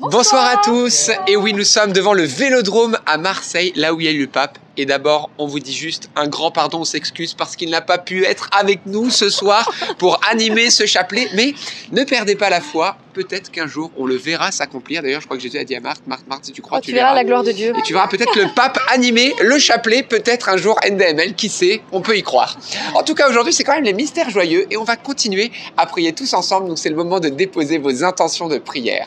Bonsoir à tous. Et oui, nous sommes devant le Vélodrome à Marseille, là où il y a eu le pape. Et d'abord, on vous dit juste un grand pardon, on s'excuse parce qu'il n'a pas pu être avec nous ce soir pour animer ce chapelet. Mais ne perdez pas la foi. Peut-être qu'un jour, on le verra s'accomplir. D'ailleurs, je crois que Jésus a dit à Marthe, Marthe, Marthe, si tu crois, Oh, tu verras la gloire de Dieu. Et tu verras peut-être le pape animer le chapelet, peut-être un jour NDML, qui sait, on peut y croire. En tout cas, aujourd'hui, c'est quand même les mystères joyeux et on va continuer à prier tous ensemble. Donc, c'est le moment de déposer vos intentions de prière.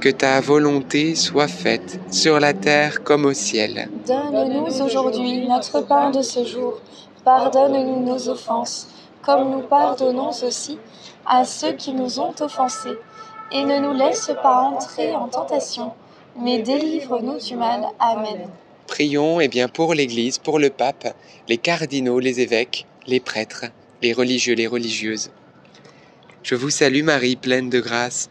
que ta volonté soit faite sur la terre comme au ciel. Donne-nous aujourd'hui notre pain de ce jour. Pardonne-nous nos offenses, comme nous pardonnons aussi à ceux qui nous ont offensés. Et ne nous laisse pas entrer en tentation, mais délivre-nous du mal. Amen. Prions eh bien pour l'Église, pour le pape, les cardinaux, les évêques, les prêtres, les religieux, les religieuses. Je vous salue Marie, pleine de grâce.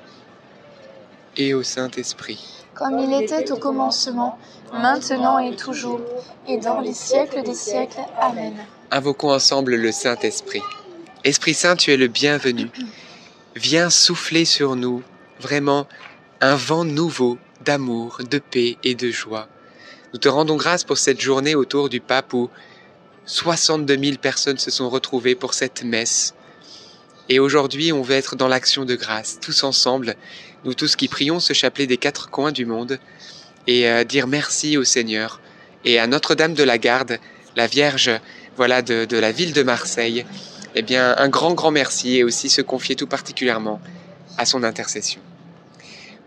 et au Saint-Esprit. Comme il était au commencement, maintenant et toujours, et dans les siècles des siècles. Amen. Invoquons ensemble le Saint-Esprit. Esprit Saint, tu es le bienvenu. Viens souffler sur nous vraiment un vent nouveau d'amour, de paix et de joie. Nous te rendons grâce pour cette journée autour du pape où 62 000 personnes se sont retrouvées pour cette messe. Et aujourd'hui, on veut être dans l'action de grâce, tous ensemble, nous tous qui prions ce chapelet des quatre coins du monde, et euh, dire merci au Seigneur et à Notre-Dame de la Garde, la Vierge, voilà, de, de la ville de Marseille. Eh bien, un grand, grand merci et aussi se confier tout particulièrement à son intercession.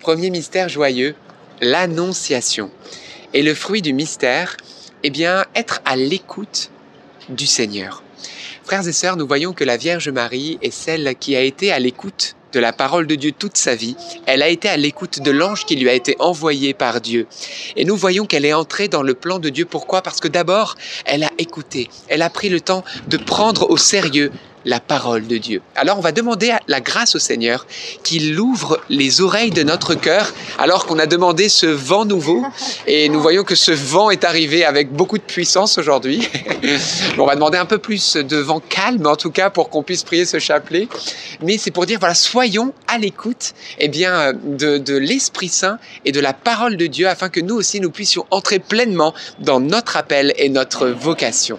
Premier mystère joyeux, l'Annonciation. Et le fruit du mystère, eh bien, être à l'écoute du Seigneur. Frères et sœurs, nous voyons que la Vierge Marie est celle qui a été à l'écoute de la parole de Dieu toute sa vie. Elle a été à l'écoute de l'ange qui lui a été envoyé par Dieu. Et nous voyons qu'elle est entrée dans le plan de Dieu. Pourquoi? Parce que d'abord, elle a écouté. Elle a pris le temps de prendre au sérieux la parole de Dieu. Alors on va demander la grâce au Seigneur qu'il ouvre les oreilles de notre cœur alors qu'on a demandé ce vent nouveau et nous voyons que ce vent est arrivé avec beaucoup de puissance aujourd'hui. on va demander un peu plus de vent calme en tout cas pour qu'on puisse prier ce chapelet. Mais c'est pour dire voilà soyons à l'écoute eh bien de, de l'Esprit Saint et de la parole de Dieu afin que nous aussi nous puissions entrer pleinement dans notre appel et notre vocation.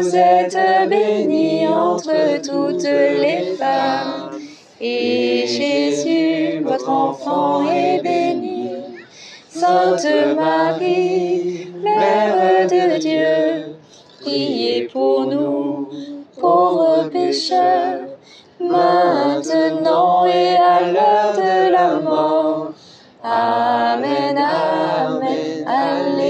Vous êtes bénie entre toutes les femmes, et Jésus, votre enfant, est béni. Sainte Marie, Mère de Dieu, priez pour nous, pauvres pécheurs, maintenant et à l'heure de la mort. Amen, Amen, Alléluia.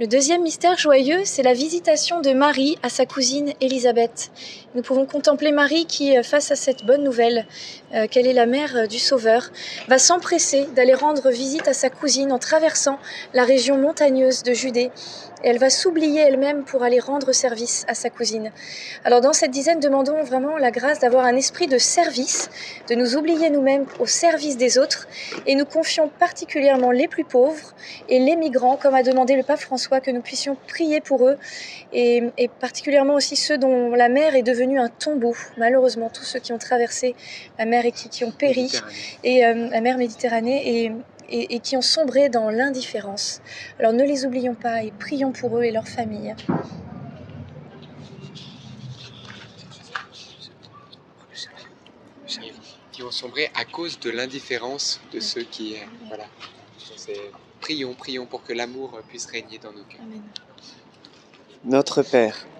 Le deuxième mystère joyeux, c'est la visitation de Marie à sa cousine Élisabeth. Nous pouvons contempler Marie qui, euh, face à cette bonne nouvelle, euh, qu'elle est la mère euh, du Sauveur, va s'empresser d'aller rendre visite à sa cousine en traversant la région montagneuse de Judée. Et elle va s'oublier elle-même pour aller rendre service à sa cousine. Alors dans cette dizaine, demandons vraiment la grâce d'avoir un esprit de service, de nous oublier nous-mêmes au service des autres, et nous confions particulièrement les plus pauvres et les migrants, comme a demandé le pape François, que nous puissions prier pour eux, et, et particulièrement aussi ceux dont la mer est devenue un tombeau. Malheureusement, tous ceux qui ont traversé la mer et qui, qui ont péri, et euh, la mer Méditerranée, et, et, et qui ont sombré dans l'indifférence. Alors ne les oublions pas et prions pour eux et leurs familles. qui ont sombré à cause de l'indifférence de ceux qui... euh, voilà. Prions, prions pour que l'amour puisse régner dans nos cœurs. Amen. Notre Père,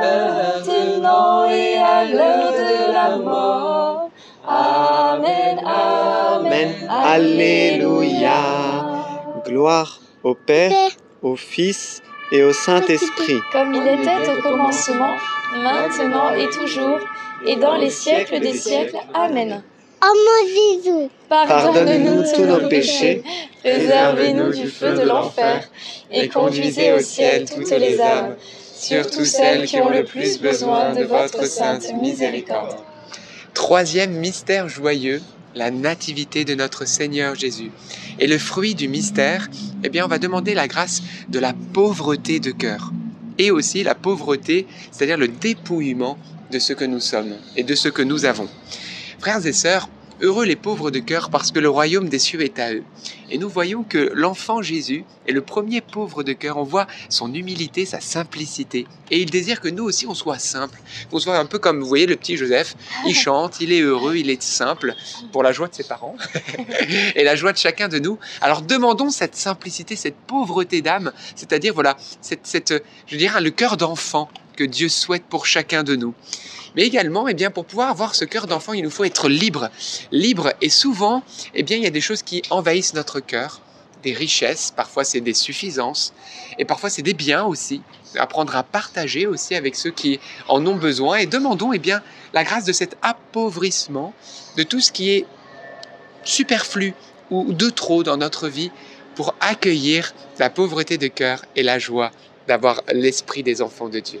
maintenant et à l'heure de la mort. Amen, Amen. Alléluia. Gloire au Père, au Fils et au Saint-Esprit. Comme il était au commencement, maintenant et toujours, et dans les siècles des siècles. Amen. Oh mon Jésus, Pardonne-nous tous nos péchés, préservez-nous du feu de l'enfer, et conduisez au ciel toutes les âmes, surtout celles qui ont le plus besoin de votre sainte miséricorde. Troisième mystère joyeux, la nativité de notre Seigneur Jésus. Et le fruit du mystère, eh bien, on va demander la grâce de la pauvreté de cœur. Et aussi la pauvreté, c'est-à-dire le dépouillement de ce que nous sommes et de ce que nous avons. Frères et sœurs, heureux les pauvres de cœur parce que le royaume des cieux est à eux. Et nous voyons que l'enfant Jésus est le premier pauvre de cœur. On voit son humilité, sa simplicité. Et il désire que nous aussi on soit simple. Qu'on soit un peu comme, vous voyez, le petit Joseph. Il chante, il est heureux, il est simple pour la joie de ses parents et la joie de chacun de nous. Alors demandons cette simplicité, cette pauvreté d'âme, c'est-à-dire, voilà, cette, cette, je dirais, le cœur d'enfant que Dieu souhaite pour chacun de nous. Mais également, eh bien, pour pouvoir avoir ce cœur d'enfant, il nous faut être libre. Libre. Et souvent, eh bien, il y a des choses qui envahissent notre cœur. Des richesses, parfois c'est des suffisances. Et parfois c'est des biens aussi. Apprendre à partager aussi avec ceux qui en ont besoin. Et demandons, eh bien, la grâce de cet appauvrissement de tout ce qui est superflu ou de trop dans notre vie pour accueillir la pauvreté de cœur et la joie d'avoir l'esprit des enfants de Dieu.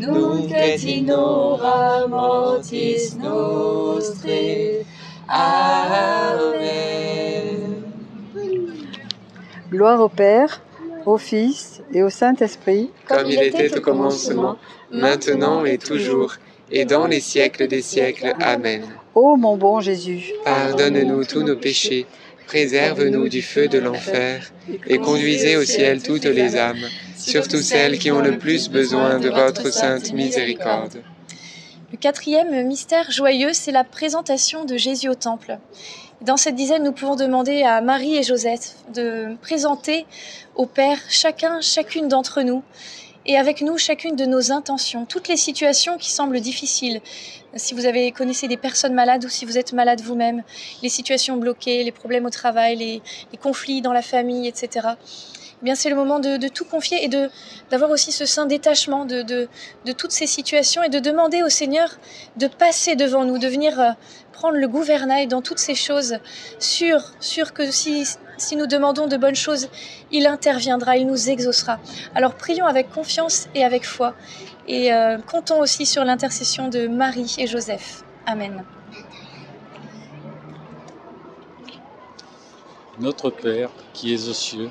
nunc et in hora mortis. Amen. Gloire au Père, au Fils et au Saint-Esprit, Comme il était au commencement, maintenant et toujours, et dans les siècles des siècles. Amen. Ô mon bon Jésus, Pardonne-nous tous nos péchés, préserve-nous du feu de l'enfer, et conduisez au ciel toutes les âmes, surtout celles qui ont le plus besoin de votre sainte miséricorde. Le quatrième mystère joyeux, c'est la présentation de Jésus au temple. Dans cette dizaine, nous pouvons demander à Marie et Joseph de présenter au Père chacun, chacune d'entre nous, et avec nous chacune de nos intentions, toutes les situations qui semblent difficiles. Si vous avez connaissez des personnes malades ou si vous êtes malade vous-même, les situations bloquées, les problèmes au travail, les, les conflits dans la famille, etc. eh bien c'est le moment de, tout confier et de d'avoir aussi ce saint détachement de, de, de, toutes ces situations et de demander au Seigneur de passer devant nous, de venir euh, prendre le gouvernail dans toutes ces choses, sûr, sûr que si, si nous demandons de bonnes choses, il interviendra, il nous exaucera. Alors prions avec confiance et avec foi et euh, comptons aussi sur l'intercession de Marie et Joseph. Amen. Notre Père qui es aux cieux,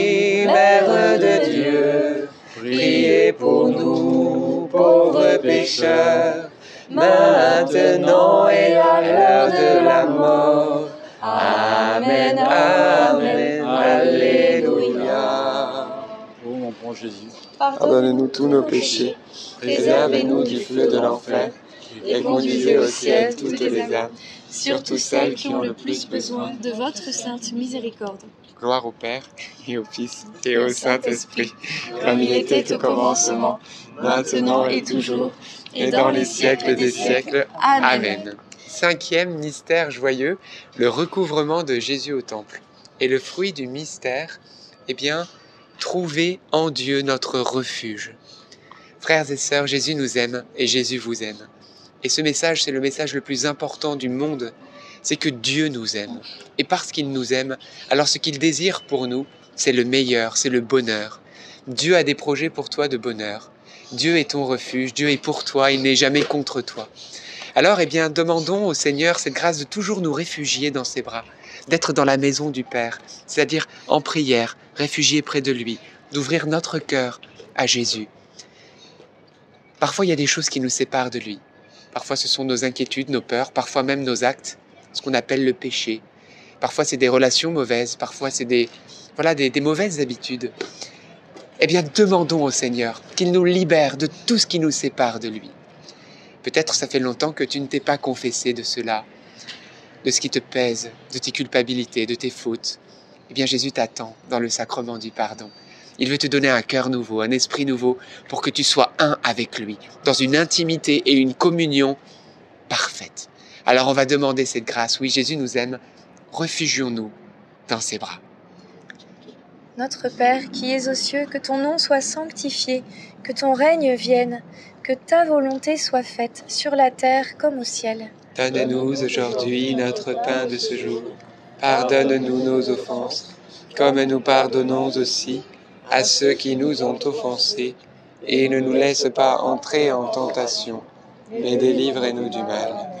Mère de Dieu, priez pour nous pauvres pécheurs, maintenant et à l'heure de la mort. Amen, Amen, Alléluia. Ô mon bon Jésus, Pardonne-nous tous nos péchés, préservez-nous du feu de l'enfer, et conduisez au ciel toutes les âmes, surtout celles qui ont le plus besoin de votre sainte miséricorde. Gloire au Père, et au Fils, et au Saint-Esprit, comme il était au commencement, maintenant et toujours, et dans les siècles des siècles. Amen. Cinquième mystère joyeux, le recouvrement de Jésus au temple. Et le fruit du mystère, eh bien, trouver en Dieu notre refuge. Frères et sœurs, Jésus nous aime et Jésus vous aime. Et ce message, c'est le message le plus important du monde. C'est que Dieu nous aime. Et parce qu'il nous aime, alors ce qu'il désire pour nous, c'est le meilleur, c'est le bonheur. Dieu a des projets pour toi de bonheur. Dieu est ton refuge, Dieu est pour toi, il n'est jamais contre toi. Alors, eh bien, demandons au Seigneur cette grâce de toujours nous réfugier dans ses bras, d'être dans la maison du Père, c'est-à-dire en prière, réfugiés près de lui, d'ouvrir notre cœur à Jésus. Parfois, il y a des choses qui nous séparent de lui. Parfois, ce sont nos inquiétudes, nos peurs, parfois même nos actes, ce qu'on appelle le péché. Parfois, c'est des relations mauvaises, parfois, c'est des, voilà, des, mauvaises habitudes. Eh bien, demandons au Seigneur qu'il nous libère de tout ce qui nous sépare de lui. Peut-être ça fait longtemps que tu ne t'es pas confessé de cela, de ce qui te pèse, de tes culpabilités, de tes fautes. Eh bien, Jésus t'attend dans le sacrement du pardon. Il veut te donner un cœur nouveau, un esprit nouveau, pour que tu sois un avec lui, dans une intimité et une communion parfaite. Alors on va demander cette grâce. Oui, Jésus nous aime. Refugions-nous dans ses bras. Notre Père qui es aux cieux, que ton nom soit sanctifié, que ton règne vienne, que ta volonté soit faite sur la terre comme au ciel. Donne-nous aujourd'hui notre pain de ce jour. Pardonne-nous nos offenses, comme nous pardonnons aussi à ceux qui nous ont offensés, et ne nous laisse pas entrer en tentation, mais délivre-nous du mal.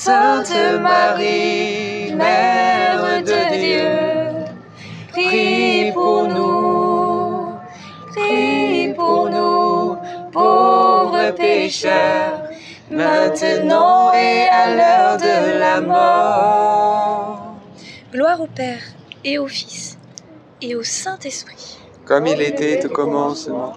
Sainte Marie, Mère de Dieu, prie pour nous, prie pour nous, pauvres pécheurs, maintenant et à l'heure de la mort. Gloire au Père et au Fils et au Saint-Esprit. Comme il était au commencement,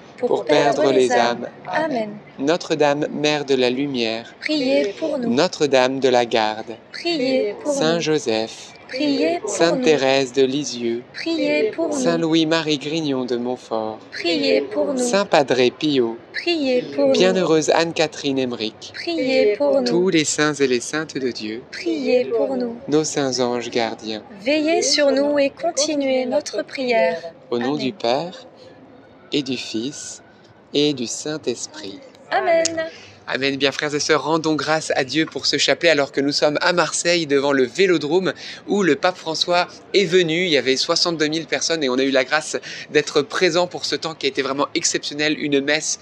pour perdre les âmes. Amen. Notre-Dame, Mère de la Lumière, Priez pour nous. Notre-Dame de la Garde, Priez pour Saint. Joseph, Priez pour Sainte nous. Thérèse de Lisieux, Priez pour Saint. Louis-Marie Grignon de Montfort, Priez pour nous. Saint Padre Pio, Priez pour nous. Bienheureuse Anne-Catherine Emmerich, Priez pour nous. tous les saints et les saintes de Dieu, Priez pour nous. nos saints anges gardiens, Veillez sur nous et continuez notre prière. au nom Amen. du Père et du Fils et du Saint-Esprit. Amen. Amen. Bien, frères et sœurs, rendons grâce à Dieu pour ce chapelet alors que nous sommes à Marseille devant le Vélodrome où le pape François est venu. Il y avait 62 000 personnes et on a eu la grâce d'être présent pour ce temps qui a été vraiment exceptionnel. Une messe.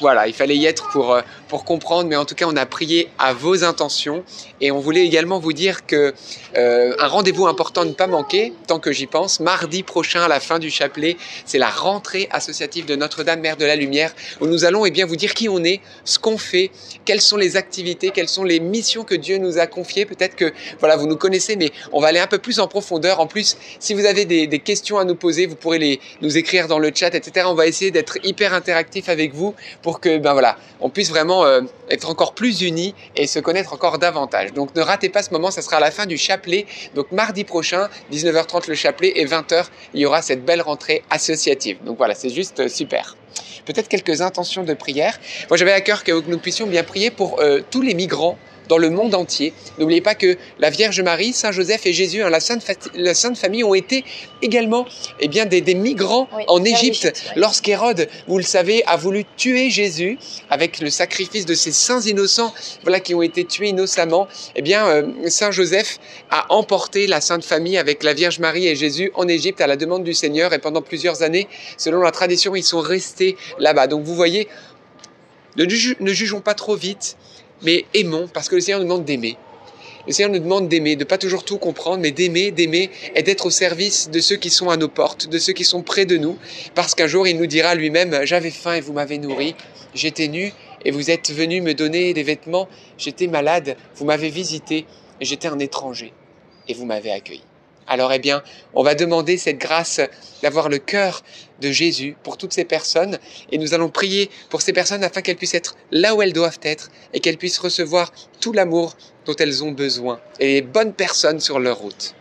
Voilà, il fallait y être pour, euh, pour comprendre, mais en tout cas, on a prié à vos intentions et on voulait également vous dire que euh, un rendez-vous important ne pas manquer, tant que j'y pense, mardi prochain à la fin du chapelet, c'est la rentrée associative de Notre-Dame Mère de la Lumière où nous allons eh bien, vous dire qui on est, ce qu'on fait, quelles sont les activités, quelles sont les missions que Dieu nous a confiées. Peut-être que voilà, vous nous connaissez, mais on va aller un peu plus en profondeur. En plus, si vous avez des, questions à nous poser, vous pourrez les, nous écrire dans le chat, etc. On va essayer d'être hyper interactif avec vous que ben voilà, on puisse vraiment euh, être encore plus unis et se connaître encore davantage. Donc ne ratez pas ce moment, ça sera à la fin du chapelet. Donc mardi prochain, 19h30 le chapelet et 20h, il y aura cette belle rentrée associative. Donc voilà, c'est juste euh, super peut-être quelques intentions de prière. Moi, j'avais à cœur que nous puissions bien prier pour euh, tous les migrants dans le monde entier. N'oubliez pas que la Vierge Marie, Saint Joseph et Jésus, hein, la, Sainte Fa- la Sainte Famille, ont été également eh bien, des, des migrants Oui, en Égypte. l'Égypte, oui. Lorsqu'Hérode, vous le savez, a voulu tuer Jésus avec le sacrifice de ces saints innocents voilà, qui ont été tués innocemment, eh bien, euh, Saint Joseph a emporté la Sainte Famille avec la Vierge Marie et Jésus en Égypte à la demande du Seigneur. Et pendant plusieurs années, selon la tradition, ils sont restés là-bas. Donc vous voyez, ne jugeons pas trop vite, mais aimons, parce que le Seigneur nous demande d'aimer. Le Seigneur nous demande d'aimer, de pas toujours tout comprendre, mais d'aimer, d'aimer et d'être au service de ceux qui sont à nos portes, de ceux qui sont près de nous, parce qu'un jour il nous dira lui-même J'avais faim et vous m'avez nourri, j'étais nu et vous êtes venu me donner des vêtements, j'étais malade, vous m'avez visité j'étais un étranger et vous m'avez accueilli. Alors eh bien, on va demander cette grâce d'avoir le cœur de Jésus pour toutes ces personnes et nous allons prier pour ces personnes afin qu'elles puissent être là où elles doivent être et qu'elles puissent recevoir tout l'amour dont elles ont besoin et les bonnes personnes sur leur route.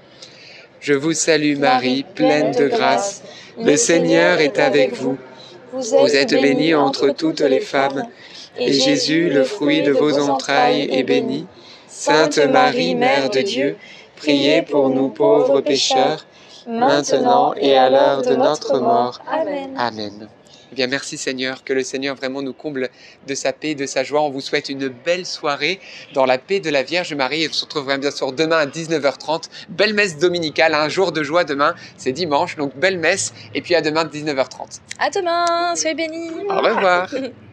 Je vous salue Marie, pleine de grâce. Le Seigneur est avec vous. Vous êtes bénie entre toutes les femmes et Jésus, le fruit de vos entrailles, est béni. Sainte Marie, Mère de Dieu, priez pour nous pauvres pécheurs, maintenant et à l'heure de notre mort. Amen. Amen. Eh bien, merci Seigneur, que le Seigneur vraiment nous comble de sa paix, de sa joie. On vous souhaite une belle soirée dans la paix de la Vierge Marie. Et on se retrouvera bien sûr demain à 19h30. Belle messe dominicale, un jour de joie demain. C'est dimanche, donc belle messe. Et puis à demain à 19h30. À demain, soyez bénis. Au revoir.